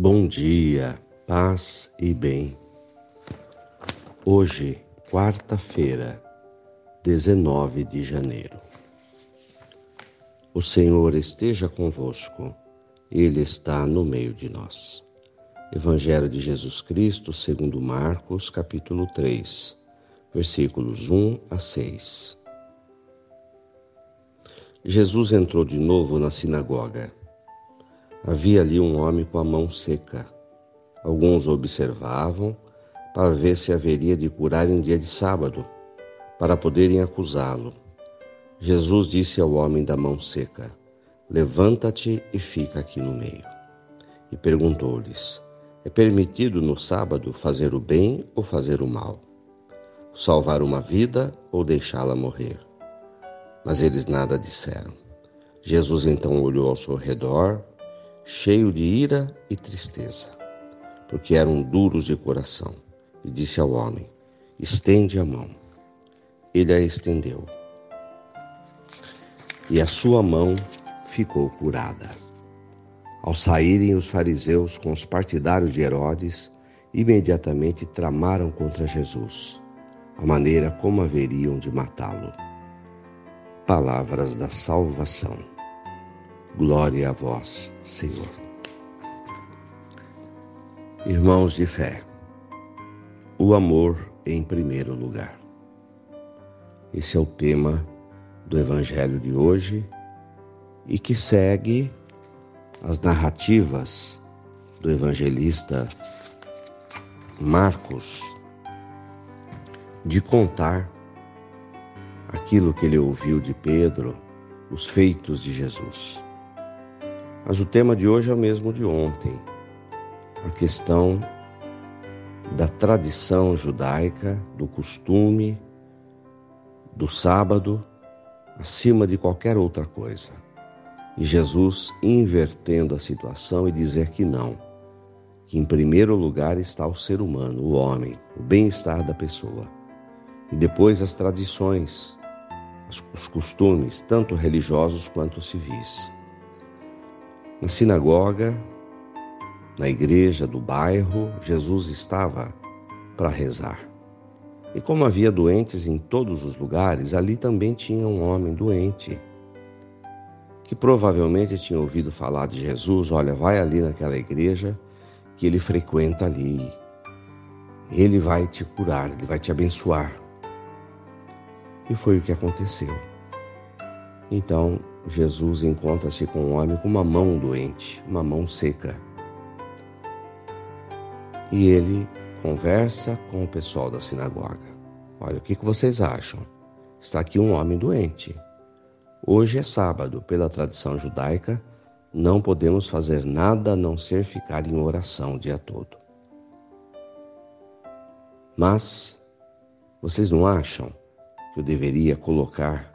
Bom dia, paz e bem. Hoje, quarta-feira, 19 de janeiro. O Senhor esteja convosco, Ele está no meio de nós. Evangelho de Jesus Cristo, segundo Marcos, capítulo 3, versículos 1 a 6. Jesus entrou de novo na sinagoga Havia ali um homem com a mão seca. Alguns observavam para ver se haveria de curar em dia de sábado, para poderem acusá-lo. Jesus disse ao homem da mão seca: Levanta-te e fica aqui no meio. E perguntou-lhes: É permitido no sábado fazer o bem ou fazer o mal? Salvar uma vida ou deixá-la morrer? Mas eles nada disseram. Jesus então olhou ao seu redor cheio de ira e tristeza, porque eram duros de coração, e disse ao homem: Estende a mão. Ele a estendeu, e a sua mão ficou curada. Ao saírem os fariseus com os partidários de Herodes, imediatamente tramaram contra Jesus, a maneira como haveriam de matá-lo. Palavras da salvação. Glória a vós, Senhor. Irmãos de fé, o amor em primeiro lugar. Esse é o tema do Evangelho de hoje e que segue as narrativas do evangelista Marcos de contar aquilo que ele ouviu de Pedro, os feitos de Jesus. Mas o tema de hoje é o mesmo de ontem. A questão da tradição judaica, do costume, do sábado, acima de qualquer outra coisa. E Jesus invertendo a situação e dizer que não, que em primeiro lugar está o ser humano, o homem, o bem-estar da pessoa. E depois as tradições, os costumes, tanto religiosos quanto civis. Na sinagoga, na igreja do bairro, Jesus estava para rezar. E como havia doentes em todos os lugares, ali também tinha um homem doente, que provavelmente tinha ouvido falar de Jesus: olha, vai ali naquela igreja que ele frequenta ali. Ele vai te curar, ele vai te abençoar. E foi o que aconteceu. Então, Jesus encontra-se com um homem com uma mão doente, uma mão seca. E ele conversa com o pessoal da sinagoga. Olha, o que vocês acham? Está aqui um homem doente. Hoje é sábado, pela tradição judaica, não podemos fazer nada a não ser ficar em oração o dia todo. Mas vocês não acham que eu deveria colocar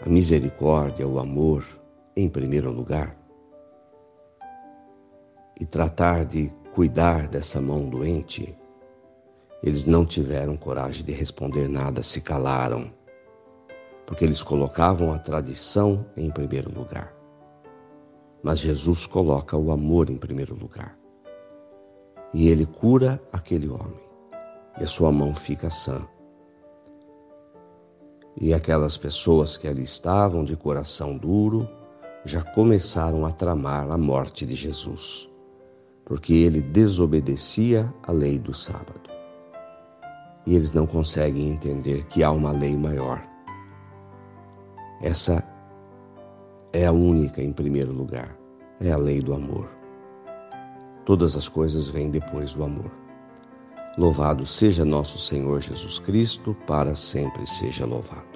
a misericórdia, o amor em primeiro lugar e tratar de cuidar dessa mão doente, eles não tiveram coragem de responder nada, se calaram, porque eles colocavam a tradição em primeiro lugar. Mas Jesus coloca o amor em primeiro lugar. E ele cura aquele homem, e a sua mão fica sã e aquelas pessoas que ali estavam de coração duro já começaram a tramar a morte de Jesus, porque ele desobedecia a lei do sábado. E eles não conseguem entender que há uma lei maior. Essa é a única em primeiro lugar, é a lei do amor. Todas as coisas vêm depois do amor. Louvado seja nosso Senhor Jesus Cristo, para sempre seja louvado.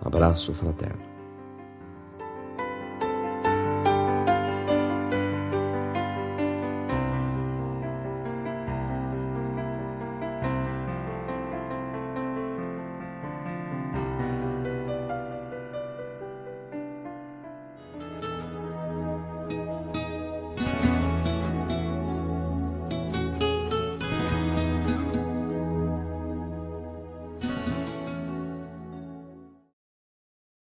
Abraço fraterno.